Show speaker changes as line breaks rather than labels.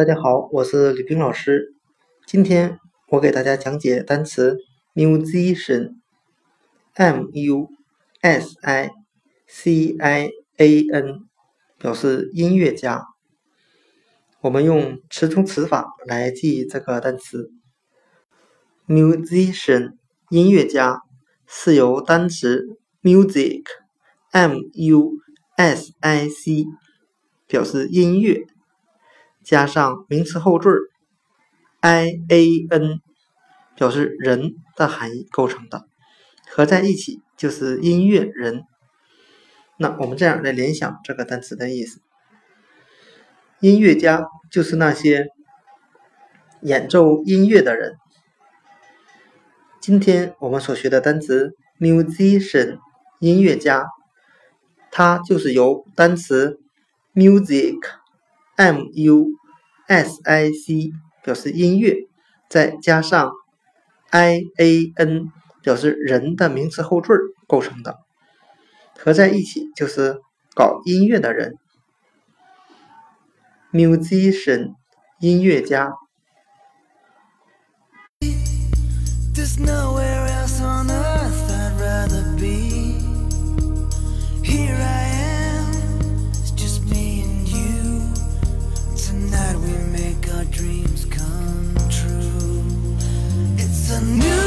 大家好，我是李冰老师。今天我给大家讲解单词 musician，m u s i c i a n，表示音乐家。我们用词中词法来记这个单词 musician，音乐家是由单词 music，m u s i c，表示音乐。加上名词后缀 i a n，表示人的含义构成的，合在一起就是音乐人。那我们这样来联想这个单词的意思：音乐家就是那些演奏音乐的人。今天我们所学的单词 musician，音乐家，它就是由单词 music。m u s i c 表示音乐，再加上 i a n 表示人的名词后缀构成的，合在一起就是搞音乐的人，musician 音乐家。
New